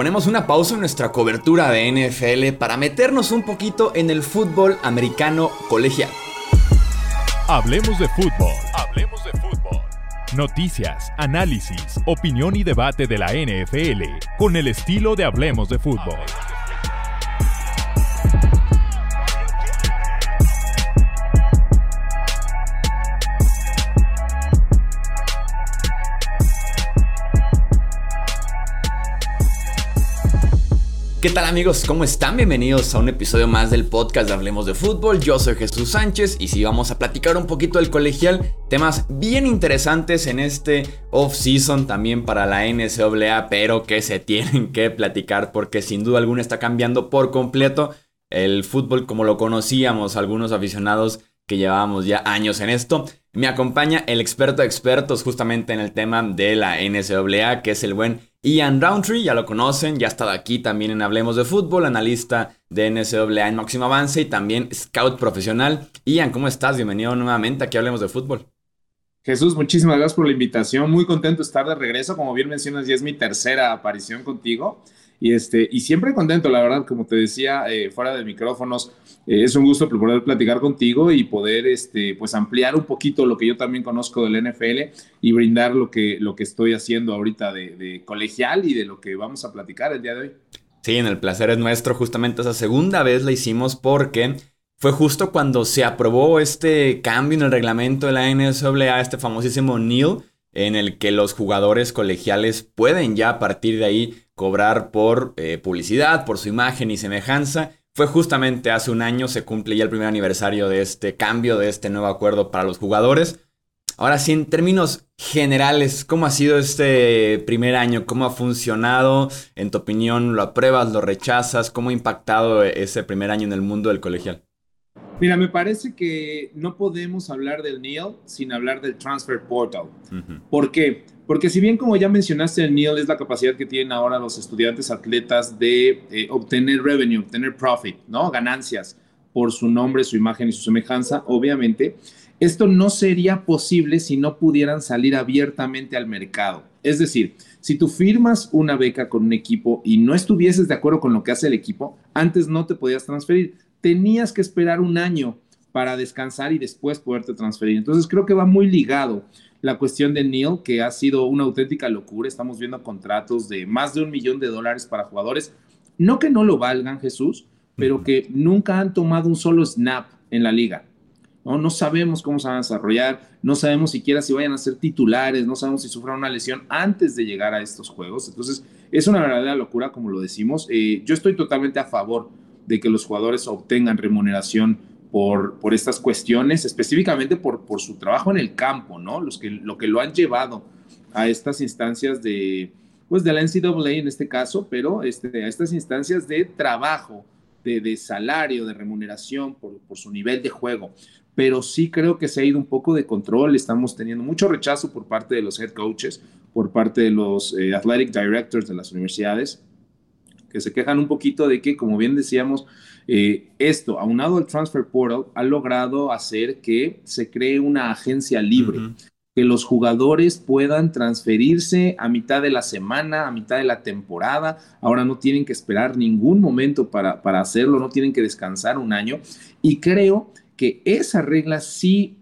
ponemos una pausa en nuestra cobertura de NFL para meternos un poquito en el fútbol americano colegial. Hablemos de fútbol. Hablemos de fútbol. Noticias, análisis, opinión y debate de la NFL con el estilo de Hablemos de fútbol. ¿Qué tal amigos? ¿Cómo están? Bienvenidos a un episodio más del podcast de Hablemos de Fútbol. Yo soy Jesús Sánchez y sí vamos a platicar un poquito del colegial, temas bien interesantes en este off-season también para la NCAA, pero que se tienen que platicar porque sin duda alguna está cambiando por completo el fútbol como lo conocíamos algunos aficionados que llevábamos ya años en esto. Me acompaña el experto de expertos justamente en el tema de la NCAA, que es el buen Ian Roundtree, ya lo conocen, ya ha estado aquí también en Hablemos de Fútbol, analista de NCAA en Máximo Avance y también scout profesional. Ian, ¿cómo estás? Bienvenido nuevamente aquí a Hablemos de Fútbol. Jesús, muchísimas gracias por la invitación. Muy contento de estar de regreso. Como bien mencionas, ya es mi tercera aparición contigo. Y, este, y siempre contento, la verdad, como te decía, eh, fuera de micrófonos, eh, es un gusto poder platicar contigo y poder este, pues ampliar un poquito lo que yo también conozco del NFL y brindar lo que, lo que estoy haciendo ahorita de, de colegial y de lo que vamos a platicar el día de hoy. Sí, en el placer es nuestro. Justamente esa segunda vez la hicimos porque fue justo cuando se aprobó este cambio en el reglamento de la NCAA, este famosísimo NEAL, en el que los jugadores colegiales pueden ya a partir de ahí cobrar por eh, publicidad, por su imagen y semejanza. Fue justamente hace un año, se cumple ya el primer aniversario de este cambio, de este nuevo acuerdo para los jugadores. Ahora sí, en términos generales, ¿cómo ha sido este primer año? ¿Cómo ha funcionado? En tu opinión, ¿lo apruebas, lo rechazas? ¿Cómo ha impactado ese primer año en el mundo del colegial? Mira, me parece que no podemos hablar del NEAL sin hablar del Transfer Portal. ¿Por qué? Porque si bien como ya mencionaste, el es la capacidad que tienen ahora los estudiantes atletas de eh, obtener revenue, obtener profit, ¿no? Ganancias por su nombre, su imagen y su semejanza, obviamente, esto no sería posible si no pudieran salir abiertamente al mercado. Es decir, si tú firmas una beca con un equipo y no estuvieses de acuerdo con lo que hace el equipo, antes no te podías transferir tenías que esperar un año para descansar y después poderte transferir. Entonces creo que va muy ligado la cuestión de Neil, que ha sido una auténtica locura. Estamos viendo contratos de más de un millón de dólares para jugadores. No que no lo valgan, Jesús, pero que nunca han tomado un solo snap en la liga. ¿no? no sabemos cómo se van a desarrollar, no sabemos siquiera si vayan a ser titulares, no sabemos si sufran una lesión antes de llegar a estos juegos. Entonces, es una verdadera locura, como lo decimos. Eh, yo estoy totalmente a favor de que los jugadores obtengan remuneración por, por estas cuestiones, específicamente por, por su trabajo en el campo, ¿no? Los que, lo que lo han llevado a estas instancias de, pues de la NCAA en este caso, pero este, a estas instancias de trabajo, de, de salario, de remuneración por, por, su nivel de juego. Pero sí creo que se ha ido un poco de control, estamos teniendo mucho rechazo por parte de los head coaches, por parte de los eh, athletic directors de las universidades, que se quejan un poquito de que, como bien decíamos, eh, esto, aunado al Transfer Portal, ha logrado hacer que se cree una agencia libre, que los jugadores puedan transferirse a mitad de la semana, a mitad de la temporada. Ahora no tienen que esperar ningún momento para, para hacerlo, no tienen que descansar un año. Y creo que esa regla sí,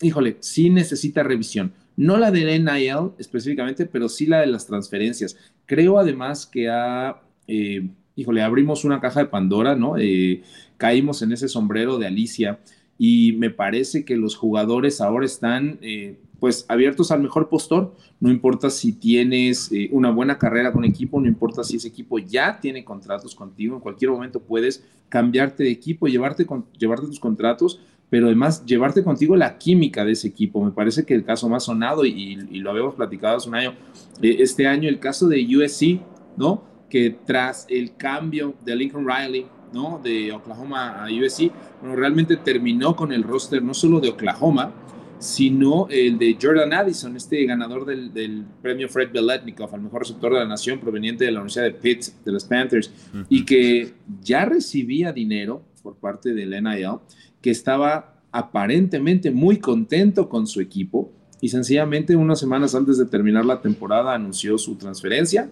híjole, sí necesita revisión. No la del NIL específicamente, pero sí la de las transferencias. Creo además que ha eh, híjole, abrimos una caja de Pandora, ¿no? Eh, caímos en ese sombrero de Alicia y me parece que los jugadores ahora están eh, pues abiertos al mejor postor, no importa si tienes una buena carrera con equipo, no importa si ese equipo ya tiene contratos contigo, en cualquier momento puedes cambiarte de equipo, llevarte, con, llevarte tus contratos, pero además llevarte contigo la química de ese equipo. Me parece que el caso más sonado, y, y lo habíamos platicado hace un año, este año el caso de USC, ¿no? Que tras el cambio de Lincoln Riley, ¿no? De Oklahoma a USC, bueno, realmente terminó con el roster no solo de Oklahoma, sino el de Jordan Addison, este ganador del, premio Fred Beletnikov al mejor receptor de la nación proveniente de la Universidad de Pitt, de los Panthers, y que ya recibía dinero por parte del NIL, que estaba aparentemente muy contento con su equipo y sencillamente unas semanas antes de terminar la temporada anunció su transferencia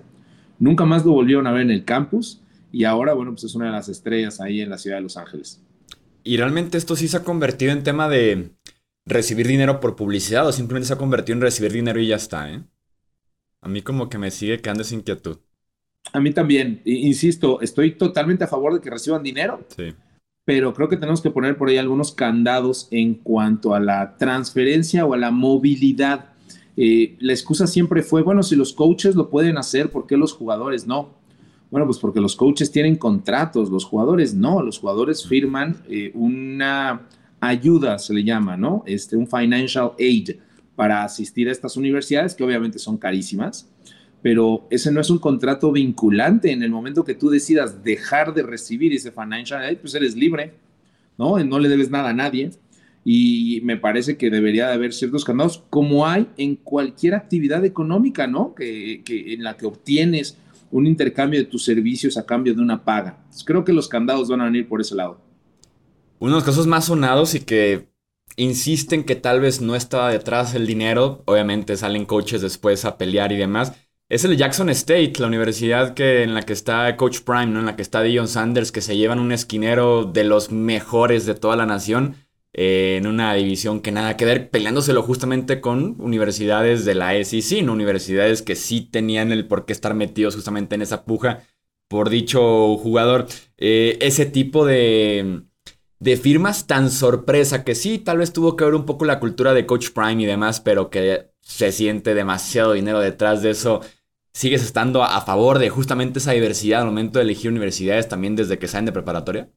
Nunca más lo volvieron a ver en el campus y ahora, bueno, pues es una de las estrellas ahí en la ciudad de Los Ángeles. Y realmente esto sí se ha convertido en tema de recibir dinero por publicidad o simplemente se ha convertido en recibir dinero y ya está, ¿eh? A mí como que me sigue quedando esa inquietud. A mí también, insisto, estoy totalmente a favor de que reciban dinero. Sí. Pero creo que tenemos que poner por ahí algunos candados en cuanto a la transferencia o a la movilidad. La excusa siempre fue, bueno, si los coaches lo pueden hacer, ¿por qué los jugadores no? Bueno, pues porque los coaches tienen contratos, los jugadores no, los jugadores firman eh, una ayuda, se le llama, ¿no? Este, un financial aid para asistir a estas universidades, que obviamente son carísimas, pero ese no es un contrato vinculante. En el momento que tú decidas dejar de recibir ese financial aid, pues eres libre, ¿no? No le debes nada a nadie. Y me parece que debería de haber ciertos candados, como hay en cualquier actividad económica, ¿no? Que, que en la que obtienes un intercambio de tus servicios a cambio de una paga. creo que los candados van a venir por ese lado. Uno de los casos más sonados y que insisten que tal vez no estaba detrás el dinero, obviamente salen coaches después a pelear y demás, es el Jackson State, la universidad que, en la que está Coach Prime, ¿no? en la que está Dion Sanders, que se llevan un esquinero de los mejores de toda la nación en una división que nada que ver, peleándoselo justamente con universidades de la SEC, ¿no? universidades que sí tenían el por qué estar metidos justamente en esa puja por dicho jugador. Eh, ese tipo de de firmas tan sorpresa que sí, tal vez tuvo que ver un poco la cultura de Coach Prime y demás, pero que se siente demasiado dinero detrás de eso. ¿Sigues estando a favor de justamente esa diversidad al momento de elegir universidades también desde que salen de preparatoria?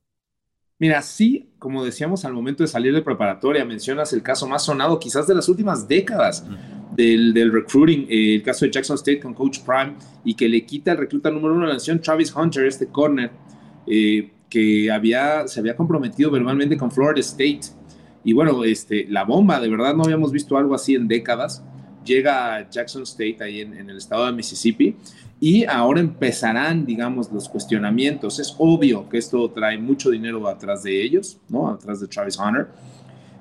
Mira, sí, como decíamos al momento de salir de preparatoria, mencionas el caso más sonado quizás de las últimas décadas del, recruiting, eh, el caso de Jackson State con Coach Prime y que le quita el recluta número uno de la nación, Travis Hunter, este corner. Eh, que había, se había comprometido verbalmente con Florida State. Y bueno, este, la bomba, de verdad no habíamos visto algo así en décadas. Llega a Jackson State, ahí en, en el estado de Mississippi, y ahora empezarán, digamos, los cuestionamientos. Es obvio que esto trae mucho dinero atrás de ellos, ¿no? Atrás de Travis Hunter.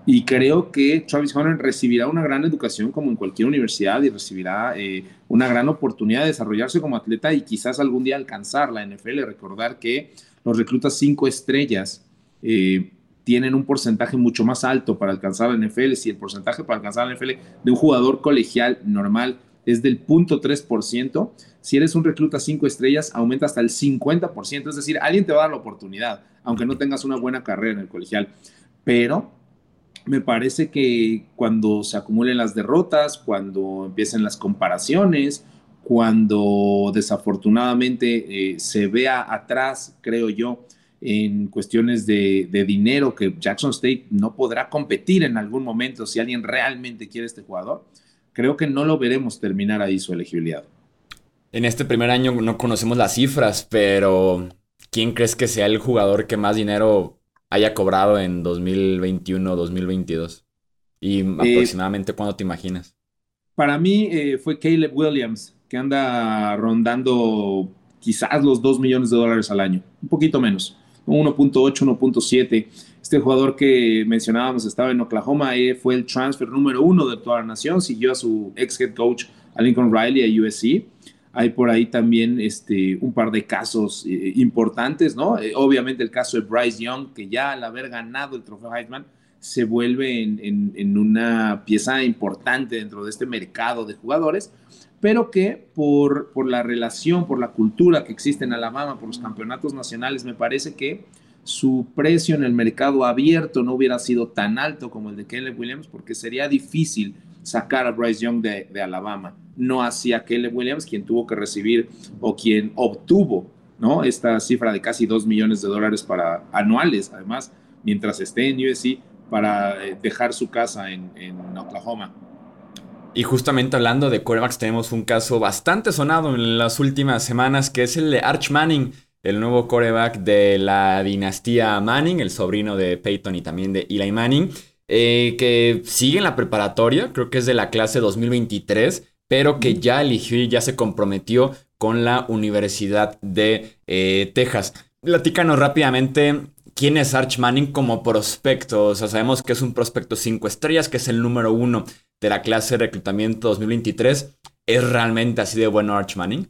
Y creo que Travis Hunter recibirá una gran educación como en cualquier universidad y recibirá eh, una gran oportunidad de desarrollarse como atleta y quizás algún día alcanzar la NFL. Recordar que los reclutas cinco estrellas eh, tienen un porcentaje mucho más alto para alcanzar la NFL. Si el porcentaje para alcanzar la NFL de un jugador colegial normal es del 0.3%, si eres un recluta cinco estrellas, aumenta hasta el 50%. Es decir, alguien te va a dar la oportunidad, aunque no tengas una buena carrera en el colegial. Pero me parece que cuando se acumulen las derrotas, cuando empiecen las comparaciones, cuando desafortunadamente eh, se vea atrás, creo yo, en cuestiones de, dinero, que Jackson State no podrá competir en algún momento si alguien realmente quiere este jugador, creo que no lo veremos terminar ahí su elegibilidad. En este primer año no conocemos las cifras, pero ¿quién crees que sea el jugador que más dinero haya cobrado en 2021 2022? ¿Y eh, aproximadamente cuándo te imaginas? Para mí eh, fue Caleb Williams, que anda rondando quizás los 2 millones de dólares al año, un poquito menos, 1.8, 1.7. Este jugador que mencionábamos estaba en Oklahoma, eh, fue el transfer número uno de toda la nación, siguió a su ex head coach, a Lincoln Riley, a USC. Hay por ahí también este, un par de casos eh, importantes, ¿no? Eh, obviamente el caso de Bryce Young, que ya al haber ganado el trofeo Heisman, se vuelve en, en una pieza importante dentro de este mercado de jugadores pero que por, por la relación, por la cultura que existe en Alabama, por los campeonatos nacionales, me parece que su precio en el mercado abierto no hubiera sido tan alto como el de Caleb Williams, porque sería difícil sacar a Bryce Young de, de Alabama. No hacía Caleb Williams quien tuvo que recibir o quien obtuvo ¿no? esta cifra de casi 2 millones de dólares para, anuales, además, mientras esté en USC, para eh, dejar su casa en, en Oklahoma. Y justamente hablando de quarterbacks, tenemos un caso bastante sonado en las últimas semanas, que es el de Arch Manning, el nuevo quarterback de la dinastía Manning, el sobrino de Peyton y también de Eli Manning, eh, que sigue en la preparatoria, creo que es de la clase 2023, pero que ya eligió y ya se comprometió con la Universidad de eh, Texas. Platícanos rápidamente quién es Arch Manning como prospecto. O sea, sabemos que es un prospecto 5 estrellas, que es el número uno de la clase de reclutamiento 2023. ¿Es realmente así de bueno Arch Manning?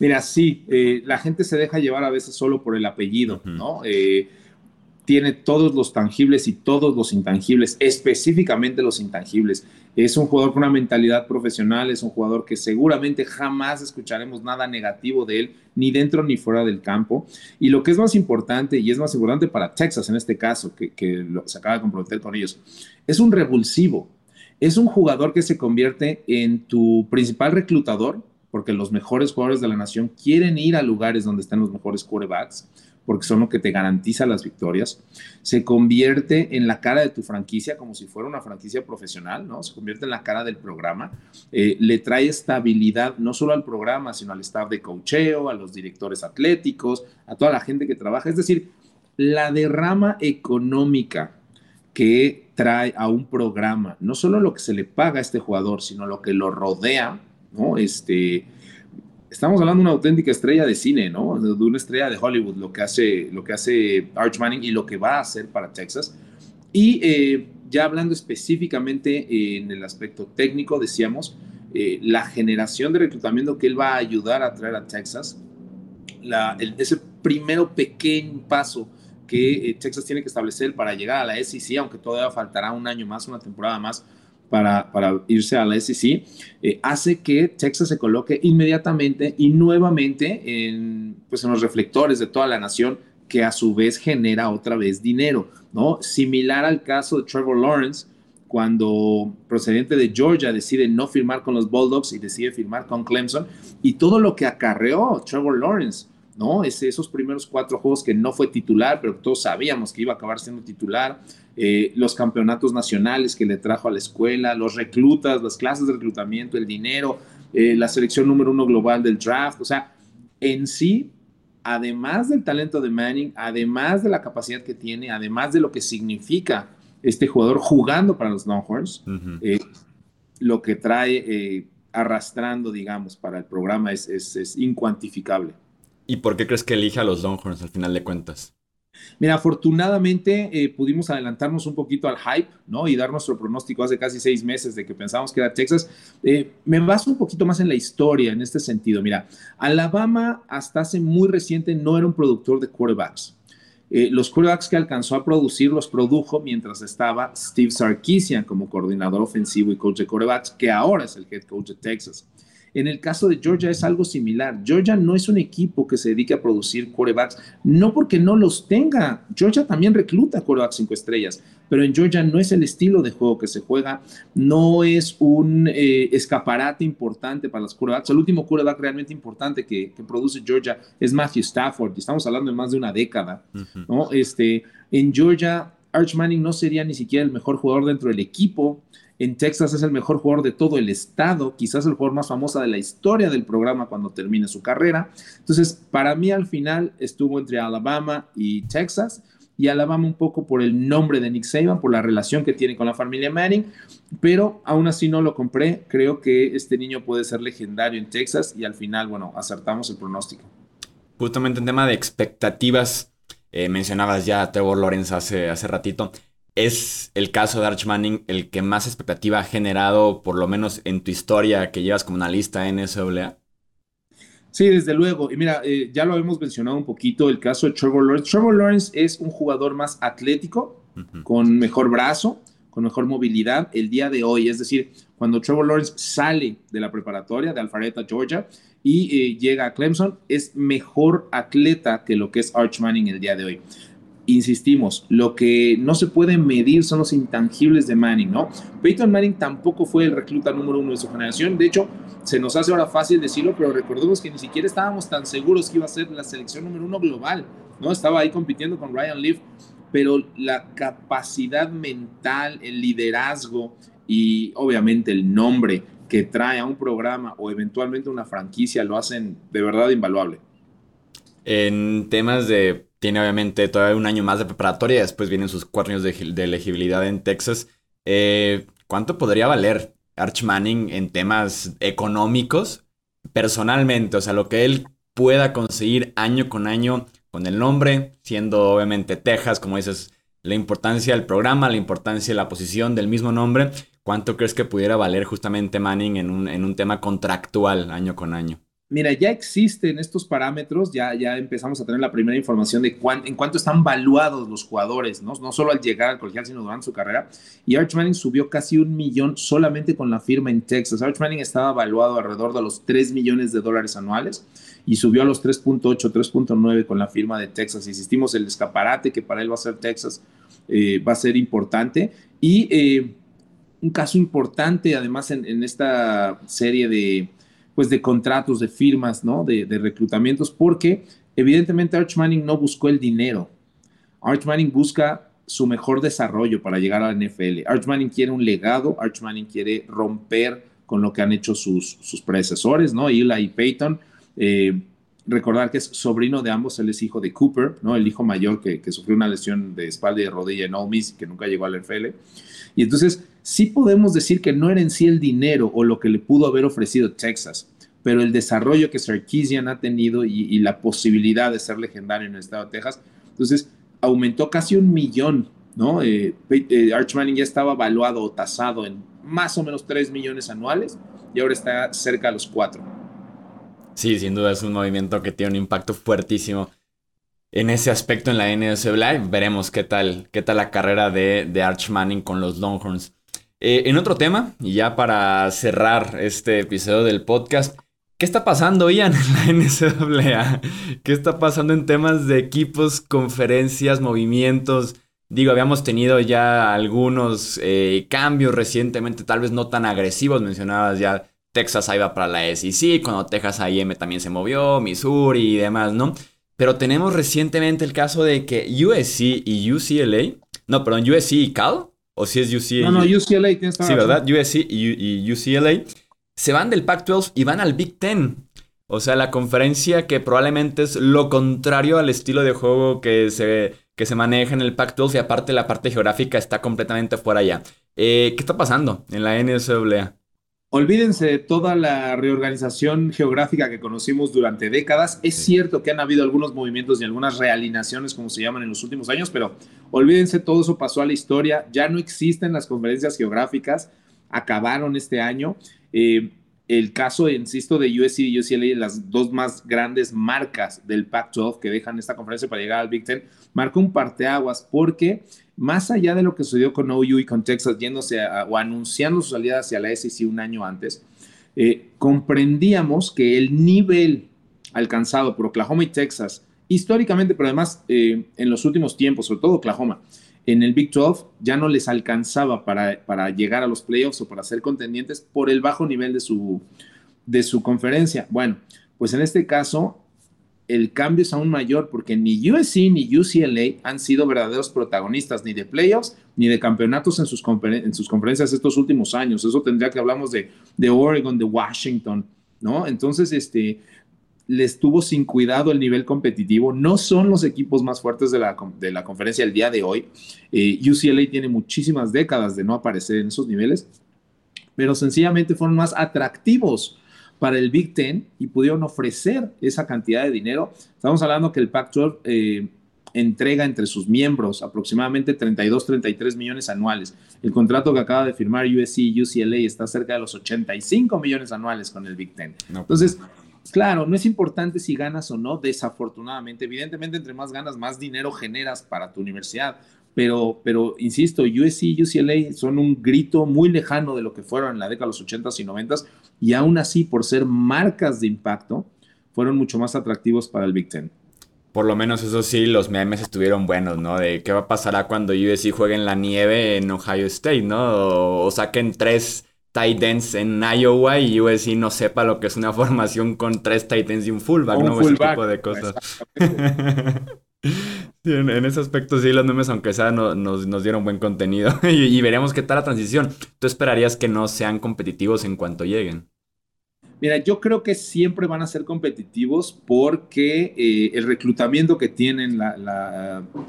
Mira, sí, eh, la gente se deja llevar a veces solo por el apellido, ¿no? Eh, tiene todos los tangibles y todos los intangibles, específicamente los intangibles. Es un jugador con una mentalidad profesional, es un jugador que seguramente jamás escucharemos nada negativo de él, ni dentro ni fuera del campo. Y lo que es más importante, y es más importante para Texas en este caso, que, se acaba de comprometer con ellos, es un revulsivo. Es un jugador que se convierte en tu principal reclutador, porque los mejores jugadores de la nación quieren ir a lugares donde están los mejores quarterbacks porque son lo que te garantiza las victorias, se convierte en la cara de tu franquicia como si fuera una franquicia profesional, ¿no? Se convierte en la cara del programa, eh, le trae estabilidad no solo al programa, sino al staff de cocheo, a los directores atléticos, a toda la gente que trabaja, es decir, la derrama económica que trae a un programa, no solo lo que se le paga a este jugador, sino lo que lo rodea, ¿no? Este, estamos hablando de una auténtica estrella de cine, ¿no? De una estrella de Hollywood, lo que hace, lo que hace Arch Manning y lo que va a hacer para Texas. Y eh, ya hablando específicamente en el aspecto técnico, decíamos, eh, la generación de reclutamiento que él va a ayudar a traer a Texas, la, ese primero pequeño paso que eh, Texas tiene que establecer para llegar a la SEC, aunque todavía faltará un año más, una temporada más, para, irse a la SEC, eh, hace que Texas se coloque inmediatamente y nuevamente en, pues en los reflectores de toda la nación, que a su vez genera otra vez dinero, ¿no? Similar al caso de Trevor Lawrence, cuando procedente de Georgia decide no firmar con los Bulldogs y decide firmar con Clemson, y todo lo que acarreó Trevor Lawrence, ¿no? Es esos primeros cuatro juegos que no fue titular, pero todos sabíamos que iba a acabar siendo titular, eh, los campeonatos nacionales que le trajo a la escuela, los reclutas, las clases de reclutamiento, el dinero, eh, la selección número uno global del draft, o sea, en sí, además del talento de Manning, además de la capacidad que tiene, además de lo que significa este jugador jugando para los Longhorns, eh, lo que trae arrastrando, digamos, para el programa es, es incuantificable. ¿Y por qué crees que elige a los Longhorns al final de cuentas? Mira, afortunadamente eh, pudimos adelantarnos un poquito al hype, ¿no? Y dar nuestro pronóstico hace casi seis meses de que pensábamos que era Texas. Eh, me baso un poquito más en la historia en este sentido. Mira, Alabama hasta hace muy reciente no era un productor de quarterbacks. Eh, los quarterbacks que alcanzó a producir los produjo mientras estaba Steve Sarkisian como coordinador ofensivo y coach de quarterbacks, que ahora es el head coach de Texas. En el caso de Georgia es algo similar. Georgia no es un equipo que se dedique a producir quarterbacks, no porque no los tenga. Georgia también recluta quarterbacks cinco estrellas, pero en Georgia no es el estilo de juego que se juega, no es un eh, escaparate importante para los quarterbacks. El último quarterback realmente importante que, produce Georgia es Matthew Stafford, y estamos hablando de más de una década. ¿no? este, en Georgia, Arch Manning no sería ni siquiera el mejor jugador dentro del equipo. En Texas es el mejor jugador de todo el estado, quizás el jugador más famoso de la historia del programa cuando termine su carrera. Entonces, para mí al final estuvo entre Alabama y Texas y Alabama un poco por el nombre de Nick Saban, por la relación que tiene con la familia Manning, pero aún así no lo compré. Creo que este niño puede ser legendario en Texas y al final, bueno, acertamos el pronóstico. Justamente en tema de expectativas, eh, mencionabas ya Trevor Lawrence hace, hace ratito es el caso de Arch Manning el que más expectativa ha generado, por lo menos en tu historia que llevas como una lista en NCAA? Sí, desde luego. Y mira, eh, ya lo hemos mencionado un poquito, el caso de Trevor Lawrence. Trevor Lawrence es un jugador más atlético, con mejor brazo, con mejor movilidad el día de hoy. Es decir, cuando Trevor Lawrence sale de la preparatoria de Alpharetta, Georgia, y eh, llega a Clemson, es mejor atleta que lo que es Arch Manning el día de hoy insistimos, lo que no se puede medir son los intangibles de Manning, ¿no? Peyton Manning tampoco fue el recluta número uno de su generación. De hecho, se nos hace ahora fácil decirlo, pero recordemos que ni siquiera estábamos tan seguros que iba a ser la selección número uno global, ¿no? Estaba ahí compitiendo con Ryan Leaf, pero la capacidad mental, el liderazgo y obviamente el nombre que trae a un programa o eventualmente una franquicia lo hacen de verdad invaluable. En temas de tiene obviamente todavía un año más de preparatoria, después vienen sus cuatro años de, elegibilidad en Texas. Eh, ¿Cuánto podría valer Arch Manning en temas económicos? Personalmente, o sea, lo que él pueda conseguir año con año con el nombre, siendo obviamente Texas, como dices, la importancia del programa, la importancia de la posición del mismo nombre, ¿cuánto crees que pudiera valer justamente Manning en un, en un tema contractual año con año? Mira, ya existen estos parámetros, ya, ya empezamos a tener la primera información de en cuánto están valuados los jugadores, ¿no? no solo al llegar al colegial, sino durante su carrera. Y Arch Manning subió casi un millón solamente con la firma en Texas. Arch Manning estaba valuado alrededor de los 3 millones de dólares anuales y subió a los 3.8, 3.9 con la firma de Texas. Insistimos, el escaparate que para él va a ser Texas eh, va a ser importante. Y eh, un caso importante, además, en esta serie de pues de contratos, de firmas, ¿no? De, reclutamientos, porque evidentemente Arch Manning no buscó el dinero. Arch Manning busca su mejor desarrollo para llegar a la NFL. Arch Manning quiere un legado, Arch Manning quiere romper con lo que han hecho sus, sus predecesores, ¿no? Eli y Peyton. Eh, recordar que es sobrino de ambos, él es hijo de Cooper, ¿no? El hijo mayor que, sufrió una lesión de espalda y de rodilla en Ole Miss, que nunca llegó a la NFL. Y entonces sí podemos decir que no era en sí el dinero o lo que le pudo haber ofrecido Texas, pero el desarrollo que Sarkisian ha tenido y, la posibilidad de ser legendario en el estado de Texas, entonces aumentó casi un millón, ¿no? Eh, eh, Arch Manning ya estaba evaluado o tasado en más o menos 3 millones anuales y ahora está cerca de los 4. Sí, sin duda es un movimiento que tiene un impacto fuertísimo en ese aspecto en la NSA. Veremos qué tal, qué tal la carrera de, de Arch Manning con los Longhorns. Eh, en otro tema, y ya para cerrar este episodio del podcast, ¿qué está pasando, Ian, en la NCAA? ¿Qué está pasando en temas de equipos, conferencias, movimientos? Digo, habíamos tenido ya algunos eh, cambios recientemente, tal vez no tan agresivos, mencionabas ya Texas iba para la SEC, cuando Texas AM también se movió, Missouri y demás, ¿no? Pero tenemos recientemente el caso de que USC y UCLA, no, perdón, USC y Cal o si es UCLA. No, no, UCLA tienes Sí, ¿verdad? USC y, UCLA se van del Pac-12 y van al Big Ten. O sea, la conferencia que probablemente es lo contrario al estilo de juego que se, que se maneja en el Pac-12 y aparte la parte geográfica está completamente fuera allá. Eh, ¿Qué está pasando en la NCAA? Olvídense de toda la reorganización geográfica que conocimos durante décadas. Es cierto que han habido algunos movimientos y algunas realinaciones, como se llaman en los últimos años, pero olvídense, todo eso pasó a la historia. Ya no existen las conferencias geográficas, acabaron este año. Eh, el caso, insisto, de USC y UCLA, las dos más grandes marcas del Pac-12 que dejan esta conferencia para llegar al Big Ten, marcó un parteaguas porque más allá de lo que sucedió con OU y con Texas yéndose o anunciando su salida hacia la SEC un año antes, eh, comprendíamos que el nivel alcanzado por Oklahoma y Texas, históricamente, pero además eh, en los últimos tiempos, sobre todo Oklahoma, en el Big 12 ya no les alcanzaba para, para llegar a los playoffs o para ser contendientes por el bajo nivel de su, de su conferencia. Bueno, pues en este caso el cambio es aún mayor porque ni USC ni UCLA han sido verdaderos protagonistas ni de playoffs ni de campeonatos en sus, en conferencias estos últimos años. Eso tendría que hablamos de, de Oregon, de Washington, ¿no? Entonces, este, les tuvo sin cuidado el nivel competitivo. No son los equipos más fuertes de la, de la conferencia el día de hoy. Eh, UCLA tiene muchísimas décadas de no aparecer en esos niveles, pero sencillamente fueron más atractivos para el Big Ten y pudieron ofrecer esa cantidad de dinero. Estamos hablando que el Pac-12 eh, entrega entre sus miembros aproximadamente 32, 33 millones anuales. El contrato que acaba de firmar USC y UCLA está cerca de los 85 millones anuales con el Big Ten. Pues Entonces, claro, no es importante si ganas o no, desafortunadamente. Evidentemente, entre más ganas, más dinero generas para tu universidad. Pero, pero insisto, USC y UCLA son un grito muy lejano de lo que fueron en la década de los 80s y 90s y aún así, por ser marcas de impacto, fueron mucho más atractivos para el Big Ten. Por lo menos eso sí, los memes estuvieron buenos, ¿no? De qué va a pasar cuando USC juegue en la nieve en Ohio State, ¿no? O, saquen tres tight ends en Iowa y USC no sepa lo que es una formación con tres tight ends y un fullback, ¿no? Ese tipo de cosas. en, ese aspecto sí, los memes, aunque sea, nos, dieron buen contenido y, veremos qué tal la transición. ¿Tú esperarías que no sean competitivos en cuanto lleguen? Mira, yo creo que siempre van a ser competitivos porque eh, el reclutamiento que tienen,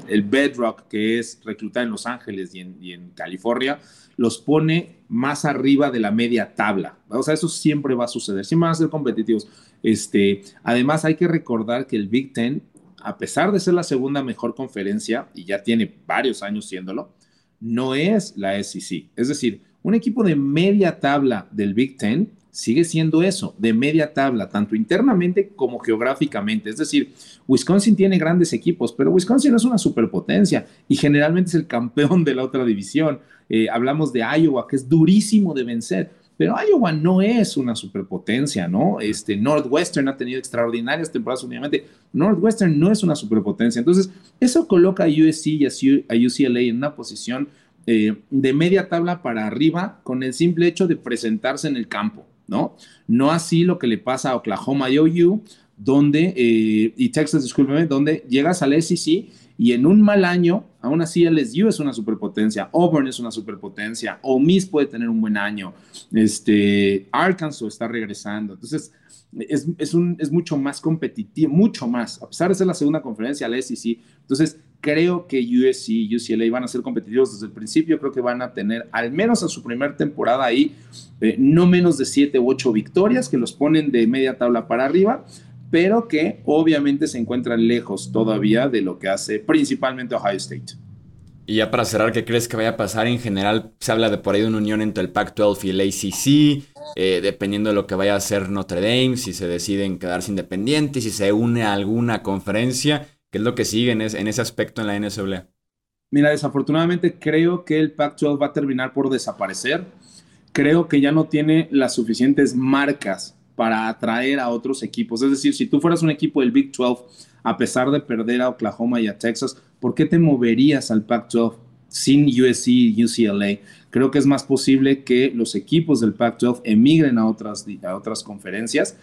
el bedrock que es reclutar en Los Ángeles y en, California, los pone más arriba de la media tabla. O sea, eso siempre va a suceder, siempre van a ser competitivos. Este, además, hay que recordar que el Big Ten a pesar de ser la segunda mejor conferencia, y ya tiene varios años siéndolo, no es la SEC. Es decir, un equipo de media tabla del Big Ten sigue siendo eso, de media tabla, tanto internamente como geográficamente. Es decir, Wisconsin tiene grandes equipos, pero Wisconsin no es una superpotencia y generalmente es el campeón de la otra división. Eh, hablamos de Iowa, que es durísimo de vencer. Pero Iowa no es una superpotencia, ¿no? Este, Northwestern ha tenido extraordinarias temporadas últimamente. Northwestern no es una superpotencia. Entonces, eso coloca a USC y a UCLA en una posición eh, de media tabla para arriba con el simple hecho de presentarse en el campo, ¿no? No así lo que le pasa a Oklahoma y OU, donde, eh, y Texas, discúlpeme, donde llegas al SEC y en un mal año, aún así LSU es una superpotencia, Auburn es una superpotencia, Ole Miss puede tener un buen año, este, Arkansas está regresando. Entonces, es, es, un, es mucho más competitivo, mucho más, a pesar de ser la segunda conferencia, la SEC. Entonces, creo que USC y UCLA van a ser competitivos desde el principio. Creo que van a tener, al menos en su primera temporada ahí, eh, no menos de 7 u 8 victorias que los ponen de media tabla para arriba, pero que obviamente se encuentran lejos todavía de lo que hace principalmente Ohio State. Y ya para cerrar, ¿qué crees que vaya a pasar? En general, se habla de por ahí de una unión entre el Pac-12 y el ACC, eh, dependiendo de lo que vaya a hacer Notre Dame, si se deciden quedarse independientes, si se une a alguna conferencia. ¿Qué es lo que sigue en, ese aspecto en la NCAA? Mira, desafortunadamente creo que el Pac-12 va a terminar por desaparecer. Creo que ya no tiene las suficientes marcas para atraer a otros equipos. Es decir, si tú fueras un equipo del Big 12, a pesar de perder a Oklahoma y a Texas, ¿por qué te moverías al Pac-12 sin USC y UCLA? Creo que es más posible que los equipos del Pac-12 emigren a otras, a otras conferencias,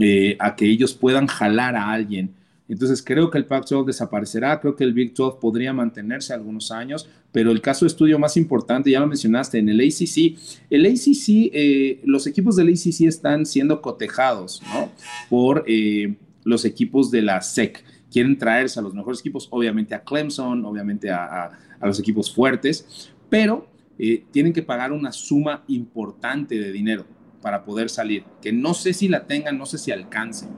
eh, a que ellos puedan jalar a alguien entonces creo que el Pac-12 desaparecerá, creo que el Big 12 podría mantenerse algunos años, pero el caso de estudio más importante, ya lo mencionaste, en el ACC, el ACC, eh, los equipos del ACC están siendo cotejados ¿no? por eh, los equipos de la SEC. Quieren traerse a los mejores equipos, obviamente a Clemson, obviamente a, los equipos fuertes, pero eh, tienen que pagar una suma importante de dinero para poder salir, que no sé si la tengan, no sé si alcance.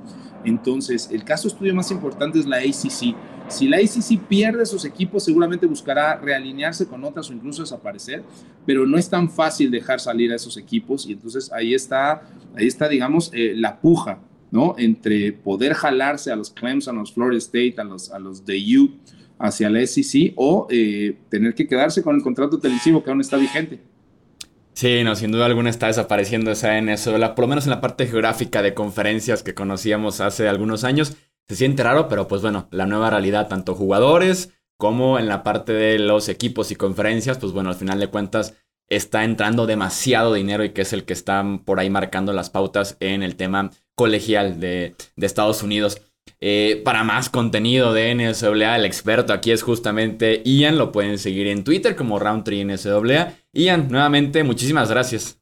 Entonces, el caso estudio más importante es la ACC. Si la ACC pierde sus equipos, seguramente buscará realinearse con otras o incluso desaparecer, pero no es tan fácil dejar salir a esos equipos y entonces ahí está, ahí está, digamos, eh, la puja, ¿no? Entre poder jalarse a los Clemson, a los Florida State, a los, a los DU hacia la SEC o eh, tener que quedarse con el contrato televisivo que aún está vigente. Sí, no, sin duda alguna está desapareciendo esa NSOLA, por lo menos en la parte geográfica de conferencias que conocíamos hace algunos años. Se siente raro, pero pues bueno, la nueva realidad, tanto jugadores como en la parte de los equipos y conferencias, pues bueno, al final de cuentas está entrando demasiado dinero y que es el que está por ahí marcando las pautas en el tema colegial de, de Estados Unidos. Eh, para más contenido de NSWA, el experto aquí es justamente Ian. Lo pueden seguir en Twitter como Roundtree NSWA. Ian, nuevamente, muchísimas gracias.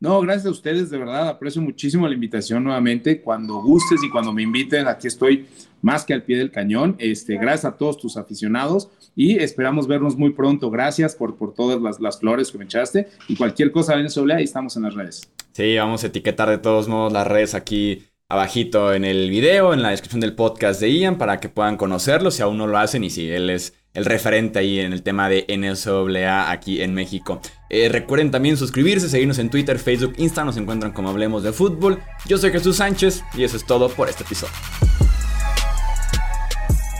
No, gracias a ustedes, de verdad, aprecio muchísimo la invitación nuevamente. Cuando gustes y cuando me inviten, aquí estoy más que al pie del cañón. Este, gracias a todos tus aficionados y esperamos vernos muy pronto. Gracias por, por todas las, las flores que me echaste y cualquier cosa de NSWA, ahí estamos en las redes. Sí, vamos a etiquetar de todos modos las redes aquí abajito en el video, en la descripción del podcast de Ian, para que puedan conocerlo si aún no lo hacen y si él es el referente ahí en el tema de NSAA aquí en México. Eh, recuerden también suscribirse, seguirnos en Twitter, Facebook, Insta, nos encuentran como Hablemos de Fútbol. Yo soy Jesús Sánchez y eso es todo por este episodio.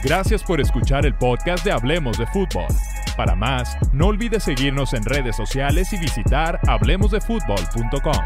Gracias por escuchar el podcast de Hablemos de Fútbol. Para más, no olvides seguirnos en redes sociales y visitar hablemosdefutbol.com.